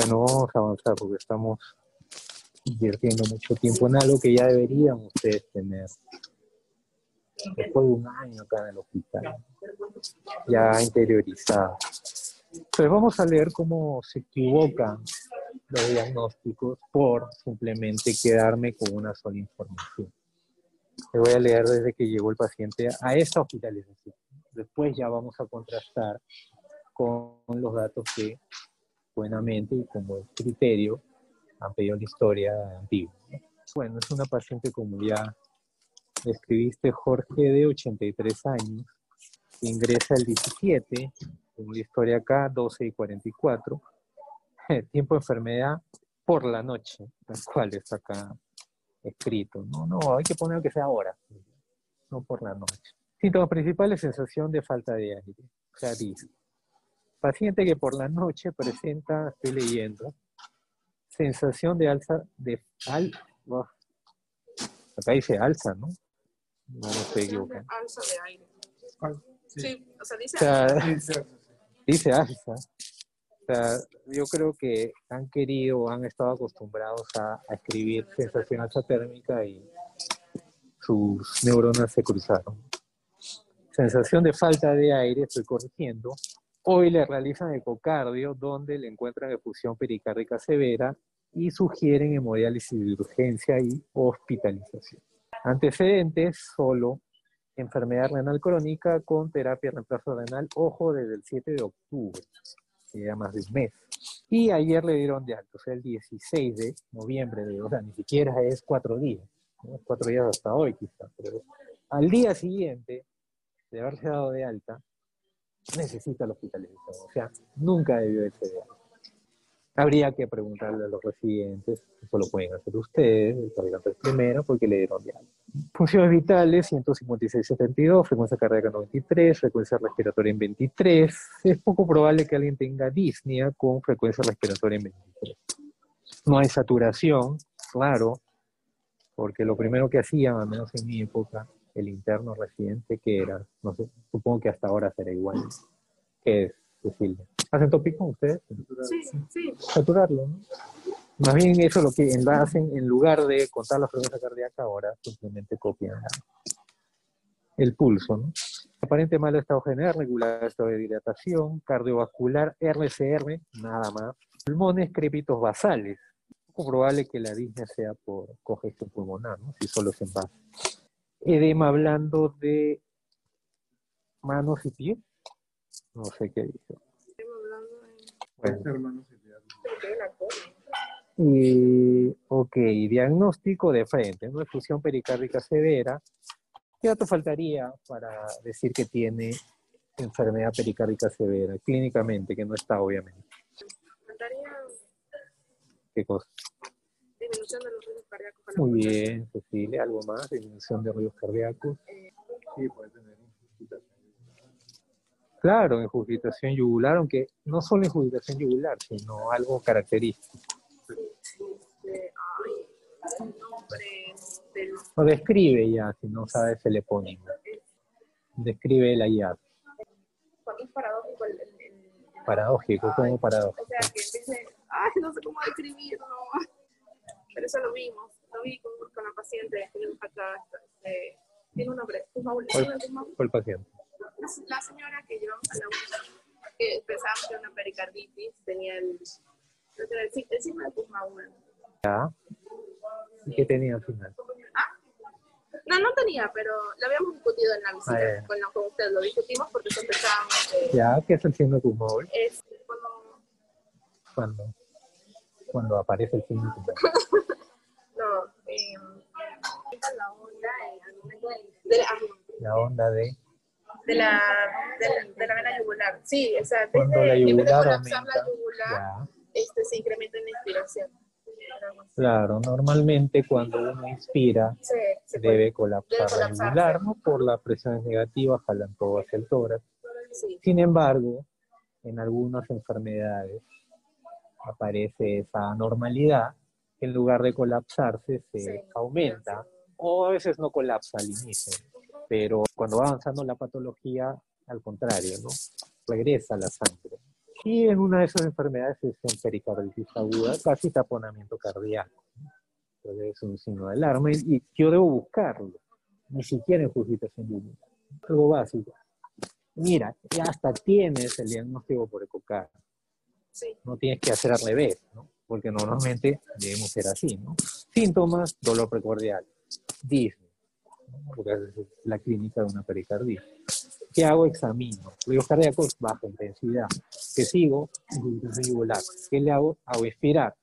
Bueno, vamos a avanzar porque estamos invirtiendo mucho tiempo en algo que ya deberían ustedes tener. Después de un año acá en el hospital, ya interiorizado. Entonces vamos a leer cómo se equivocan los diagnósticos por simplemente quedarme con una sola información. Le voy a leer desde que llegó el paciente a esta hospitalización. Después ya vamos a contrastar con los datos que buenamente y con buen criterio han pedido la historia antigua. Bueno, es una paciente como ya describiste, Jorge, de 83 años, ingresa el 17, en la historia acá, 12 y 44, tiempo de enfermedad por la noche, tal cual está acá escrito. No, no, hay que poner que sea ahora, no por la noche. Síntomas principales, sensación de falta de aire. O sea, dice, paciente que por la noche presenta, estoy leyendo, sensación de alza, de al, acá dice alza, ¿no? No me estoy equivocando. Alza de aire. Sí, o sea, dice O sea, alza. dice alza. O sea, yo creo que han querido, han estado acostumbrados a, a escribir sensación alza térmica y sus neuronas se cruzaron. Sensación de falta de aire, estoy corrigiendo. Hoy le realizan ecocardio, donde le encuentran efusión pericárdica severa y sugieren hemodiálisis de urgencia y hospitalización. Antecedentes, solo enfermedad renal crónica con terapia de reemplazo renal, ojo, desde el 7 de octubre, que ya más de un mes. Y ayer le dieron de alto, o sea, el 16 de noviembre, de, o sea, ni siquiera es cuatro días, ¿no? cuatro días hasta hoy quizás, pero al día siguiente de haberse dado de alta, necesita la hospitalización, o sea, nunca debió de alta. Habría que preguntarle a los residentes, eso lo pueden hacer ustedes, el primero, porque le dieron de alta. Funciones vitales, 156-72, frecuencia cardíaca 93, frecuencia respiratoria en 23. Es poco probable que alguien tenga disnea con frecuencia respiratoria en 23. No hay saturación, claro, porque lo primero que hacían, al menos en mi época, el interno residente, que era, no sé, supongo que hasta ahora será igual, que es Cecilia. ¿Hacen tópico ustedes? Sí, sí. saturarlo, ¿no? Más bien eso lo que hacen, en lugar de contar la frecuencia cardíaca, ahora simplemente copian el pulso, ¿no? Aparente mal estado general, regular estado de dilatación, cardiovascular, RCR, nada más. Pulmones, crépitos basales. Poco probable que la disnea sea por congestión pulmonar, ¿no? Si solo es en base. Edema blando de manos y pies. No sé qué hablando de... Bueno. Y, ok, diagnóstico de frente, ¿no? Efusión pericárdica severa. ¿Qué dato faltaría para decir que tiene enfermedad pericárdica severa? Clínicamente, que no está obviamente. Faltaría ¿Qué cosa? Disminución de los ritmos cardíacos. a la Muy bien, Cecilia, algo más, disminución de ruidos cardíacos. Sí, puede tener. Claro, ingurgitación yugular, aunque no solo ingurgitación yugular, sino algo característico. Este, ay, nombres del... O describe ya, si no sabes el epónimo. Describe el hallazgo. Es paradójico el... el- el- Paradójico, como paradójico. O sea, que en vez de... Ay, no sé cómo describirlo. Pero eso lo vimos. Lo vi con, con la paciente que tenemos acá. este, tiene un nombre. Kumaul. ¿Cuál? Paciente. La- señora que llevamos a la UNA, que pensábamos que era una pericarditis, tenía el, el, el signo de Kumaul. ¿Ya? ¿Y qué tenía al final? No, no tenía, pero lo habíamos discutido en la visita Ah, con, con usted. Lo discutimos porque sospechábamos que ¿Ya? ¿Qué es el signo de Kumaul? es cuando Cuando, cuando aparece el de Kumaul. no, eh, la onda de, de la, La onda de de la, de la, de la vena yugular. Sí, o sea, desde la yugular colapsar aumenta. la yugular, este, se incrementa en la inspiración. Claro, normalmente cuando uno inspira se debe colapsar Debe la yugular, ¿no? Por las presiones negativas, jalan todo hacia el tórax. sí. Sin embargo, en algunas enfermedades aparece esa anormalidad, en lugar de colapsarse se Sí. aumenta, o a veces no colapsa al inicio, pero cuando va avanzando la patología, al contrario, ¿no? Regresa la sangre. Y en una de esas enfermedades es en pericarditis aguda, casi taponamiento cardíaco. Entonces es un signo de alarma y, y yo debo buscarlo, ni siquiera en justificación clínica. Algo básico. Mira, ya hasta tienes el diagnóstico por ecocardio. Sí. No tienes que hacer al revés, ¿no? Porque normalmente debemos ser así, ¿no? Síntomas, dolor precordial, Disney, ¿no? porque es la clínica de una pericarditis. ¿Qué hago? Examino. Ruidos cardíacos, baja intensidad. ¿Qué sigo? Yugular. ¿Qué le hago? Hago expirar.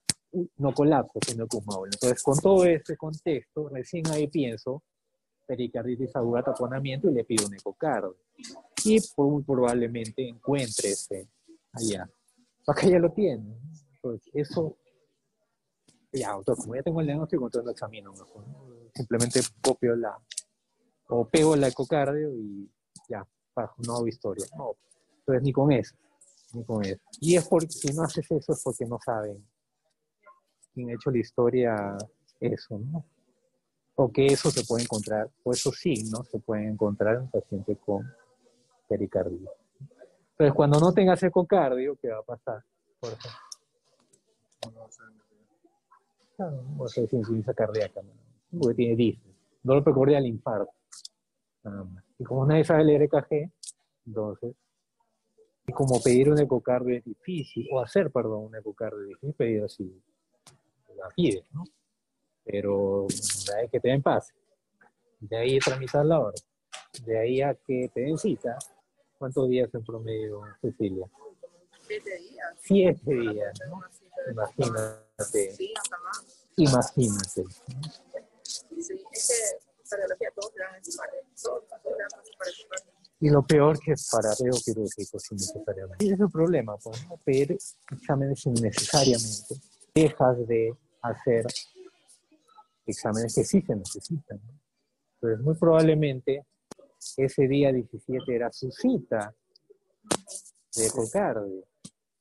No colapso, sino que móvil. Entonces, con todo este contexto, recién ahí pienso pericarditis aguda, taponamiento y le pido un ecocardio. Y muy probablemente encuentre ese allá. Acá ya lo tiene. Entonces, eso, ya, como ya tengo el diagnóstico, entonces lo examino mejor. Simplemente copio la, o pego la ecocardio y ya, bajo, no hago historia. No, entonces ni con eso, ni con eso. Y es porque, si no haces eso es porque no saben quién ha hecho la historia eso, ¿no? O que eso se puede encontrar, o esos signos se pueden encontrar en un paciente con pericardio. Entonces, cuando no tengas ecocardio, ¿qué va a pasar? Por ejemplo. Claro, o sea, es insuficiencia cardíaca, ¿no? porque tiene disney. Dolor precordial, infarto. Y como nadie sabe leer EKG, entonces, y como pedir un ecocardio es difícil, o hacer, perdón, un ecocardio es difícil, pedir así, la pides, ¿no? Pero de que te den pase, de ahí tramitar la hora, de ahí a que te den cita, ¿cuántos días en promedio, Cecilia? Siete días. Siete días, ¿no? Imagínate, Sí, hasta más. imagínate. Sí, es que cardiología todos le dan. Todos. Y lo peor que es parareo quirúrgico sin necesariamente. Y ese es el problema, pues, ¿no? pedir exámenes innecesariamente. Dejas de hacer exámenes que sí se necesitan. ¿no? Entonces, muy probablemente ese día 17 era su cita de ecocardio.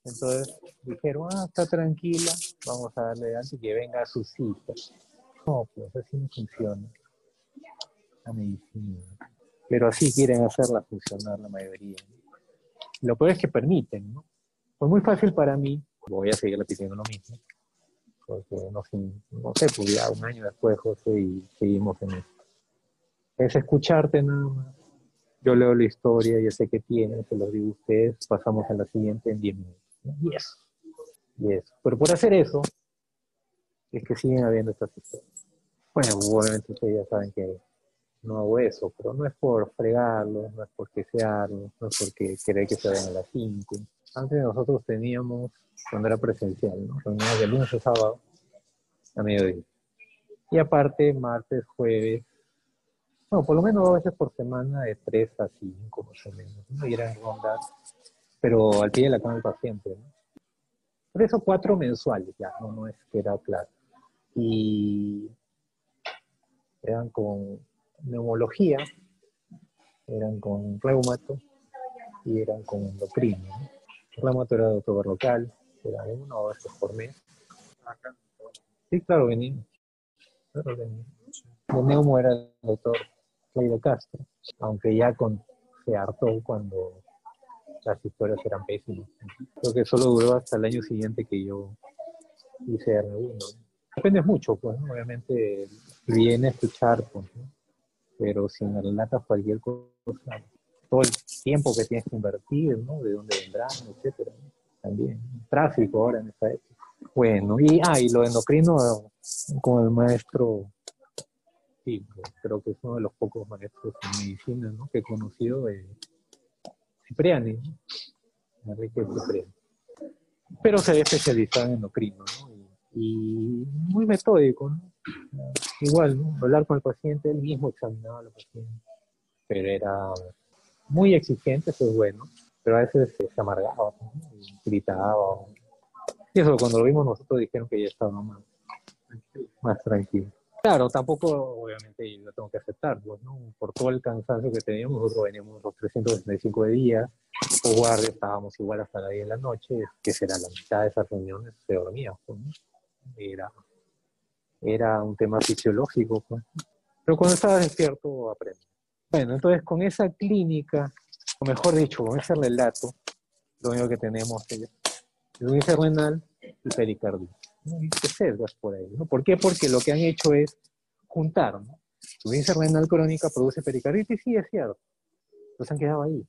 Entonces dijeron, ah, está tranquila, vamos a darle y que venga a su cita. No, pues así no funciona la medicina pero así quieren hacerla funcionar la mayoría. Lo peor es que permiten, ¿no? Fue muy fácil para mí, voy a seguir repitiendo lo mismo, porque no, sé, pues un año después, José, y seguimos en eso. Es escucharte nada más. Yo leo la historia, ya sé que tiene, se los digo a ustedes, pasamos a la siguiente en 10 minutos. ¿no? Y eso. Y eso. Pero por hacer eso, es que siguen habiendo estas historias. Bueno, obviamente ustedes ya saben que no hago eso, pero no es por fregarlos, no es por desearlos, no es porque querer que se vayan a las 5. Antes nosotros teníamos, cuando era presencial, ¿no? reuniones de lunes a sábado a mediodía. Y aparte, martes, jueves, no, por lo menos dos veces por semana, de 3 a 5 más o menos, ¿no? y eran rondas, pero al pie de la cama del paciente. ¿no? Tres o cuatro mensuales ya, no, no es que era claro. Y eran con neumología, eran con reumato y eran con endocrino. ¿no? El reumato era doctor local, era uno o dos por mes. Acá. Sí, claro, venimos. Claro, venimos. De neumo era el doctor Claudio Castro, aunque ya con, se hartó cuando las historias eran pésimas. Creo que solo duró hasta el año siguiente que yo hice R1. ¿no? Depende mucho, pues, ¿no? obviamente viene a escuchar, pues, ¿no? pero si me relatas cualquier cosa, todo el tiempo que tienes que invertir, ¿no? De dónde vendrán, etcétera, ¿no? También, tráfico ahora en esta época. Bueno, y, ah, y lo endocrino con el maestro, sí, creo que es uno de los pocos maestros en medicina. Que he conocido, Cipriani. Enrique Cipriani. Pero se había especializado en endocrino, ¿no? Y, muy metódico, ¿no? igual, ¿no? hablar con el paciente, él mismo examinaba al paciente, pero era muy exigente, eso es bueno, pero a veces se, amargaba, ¿no? Gritaba. Y eso cuando lo vimos nosotros dijeron que ya estaba más tranquilo. Claro, tampoco, obviamente, yo lo tengo que aceptar, pues, ¿no? Por todo el cansancio que teníamos, nosotros veníamos los 365 de día, guardia, estábamos igual hasta la 10 de la noche, que será la mitad de esas reuniones, se dormía, pues, ¿no? Era era un tema fisiológico. Pues. Pero cuando estaba despierto, aprende. Bueno, entonces con esa clínica, o mejor dicho, con ese relato, lo único que tenemos es el renal y pericarditis. ¿No? Por ahí, ¿no? ¿Por qué? Porque lo que han hecho es juntar, ¿no? Índice renal crónica produce pericarditis, sí, es cierto. Entonces han quedado ahí.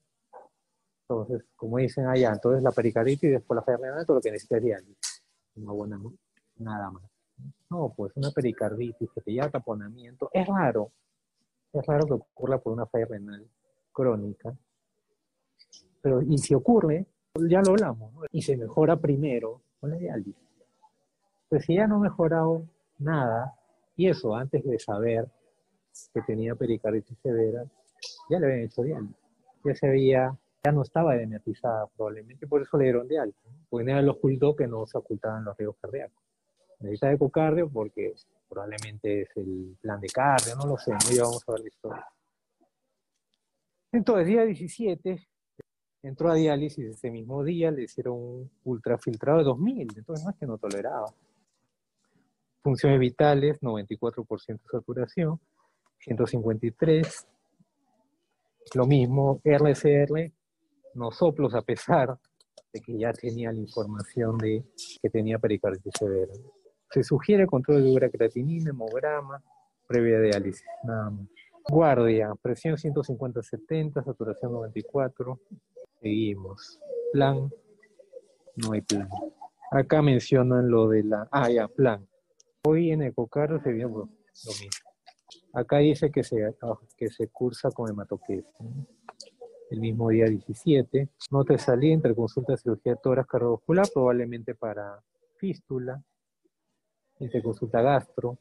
Entonces, como dicen allá, entonces la pericarditis y después la falla renal, todo lo que diálisis. Una buena, nada más. No, pues una pericarditis que te lleva a taponamiento. Es raro. Es raro que ocurra por una falla renal crónica. Pero, y si ocurre, ya lo hablamos, ¿no? y se mejora primero con la diálisis. Pues si ya no ha mejorado nada, y eso antes de saber que tenía pericarditis severa, ya le habían hecho diálisis. Ya se veía, ya no estaba edematizada probablemente, por eso le dieron diálisis. Porque nadie lo ocultó que no se ocultaban los riesgos cardíacos. Necesita ecocardio porque probablemente es el plan de cardio, no lo sé, no ya vamos a ver la historia. Entonces, día 17, entró a diálisis ese mismo día, le hicieron un ultrafiltrado de 2000, entonces no es que no toleraba. Funciones vitales, 94% de saturación, 153. Lo mismo, RCR, no soplos a pesar de que ya tenía la información de que tenía pericarditis severa. Se sugiere control de uracreatinina, hemograma, previa diálisis, nada más. Guardia, presión 150-70, saturación 94. Seguimos. Plan, no hay plan. Acá mencionan lo de la... Ah, ya, plan. Hoy en Ecocardio se vio lo mismo. Acá dice que se, que se cursa con hematoquesis. El mismo día 17. No te salí entre consulta de cirugía de tórax cardiovascular, probablemente para fístula. Interconsulta gastro,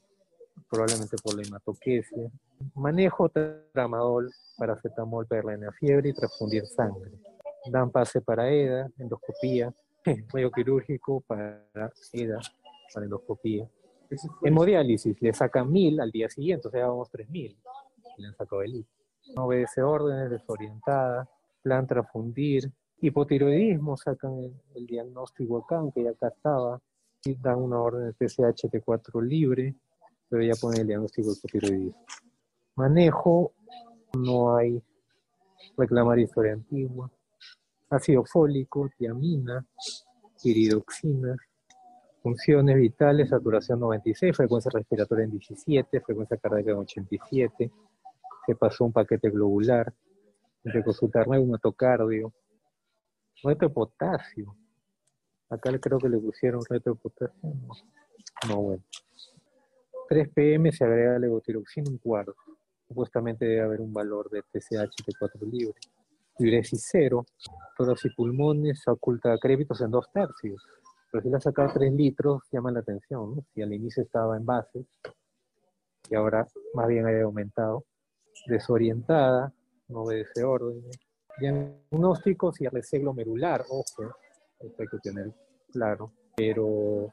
probablemente por la hematoquesia. Manejo tramadol, paracetamol para la fiebre y transfundir sangre. Dan pase para EDA, endoscopía, medio quirúrgico para EDA, para endoscopía. Hemodiálisis, le sacan mil al día siguiente, o sea, vamos tres mil. Le han sacado el hito. No obedece órdenes, desorientada, plan transfundir. Hipotiroidismo, sacan el, el diagnóstico acá, aunque ya acá estaba. Y dan una orden de TSH-T4 libre, pero ya ponen el diagnóstico de hipotiroidismo. Manejo, no hay reclamar historia antigua. Ácido fólico, tiamina, iridoxina, funciones vitales, saturación 96, frecuencia respiratoria en 17, frecuencia cardíaca en 87, se pasó un paquete globular, de consultar reumatocardio, reto de potasio. Acá creo que le pusieron reto de potasio. No, no bueno. 3 pm se agrega levotiroxina un cuarto. Supuestamente debe haber un valor de TSH de 4 libre. Diuresis cero, toros y pulmones, oculta crépitos en dos tercios. Le ha sacado 3 litros, llama la atención, ¿no? Si al inicio estaba en bases y ahora más bien haya aumentado. Desorientada, no obedece órdenes. Diagnósticos y RC glomerular, ojo, esto hay que tener claro. Pero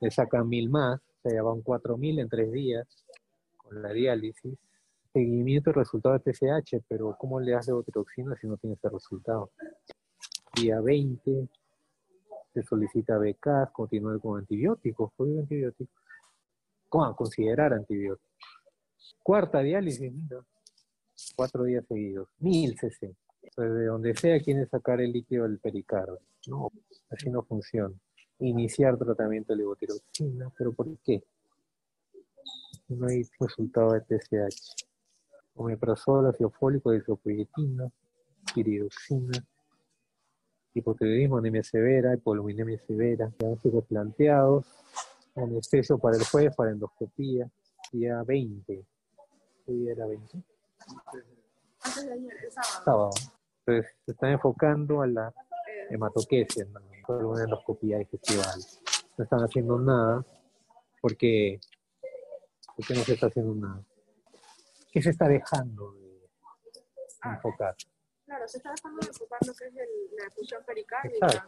le sacan mil más, o sea, ya van 4.000 en tres días con la diálisis. Seguimiento y resultado de TSH, pero ¿cómo le das levotiroxina si no tiene ese resultado? Día 20, se solicita becas, continuar con antibióticos, ¿cuál antibióticos? ¿Cómo considerar antibióticos? Cuarta diálisis, mira, cuatro días seguidos, 1000 cc. Entonces, de donde sea quiere sacar el líquido del pericardio. No, así no funciona. Iniciar tratamiento de levotiroxina, pero ¿por qué? No hay resultado de TSH. Omeprazol, ácido fólico, isopiogetina, piridoxina, hipotiroidismo, anemia severa, hipoluminemia severa, diagnósticos planteados, anestesio para el jueves, para endoscopía, día 20. ¿Qué día era 20? Antes de ayer, el sábado. Entonces, se están enfocando a la hematoquesia, ¿no? solo una endoscopía digestional. No están haciendo nada porque, porque no se está haciendo nada. ¿Qué se está dejando de enfocar? Claro, se está dejando de enfocar lo que es el- la función pericárdica.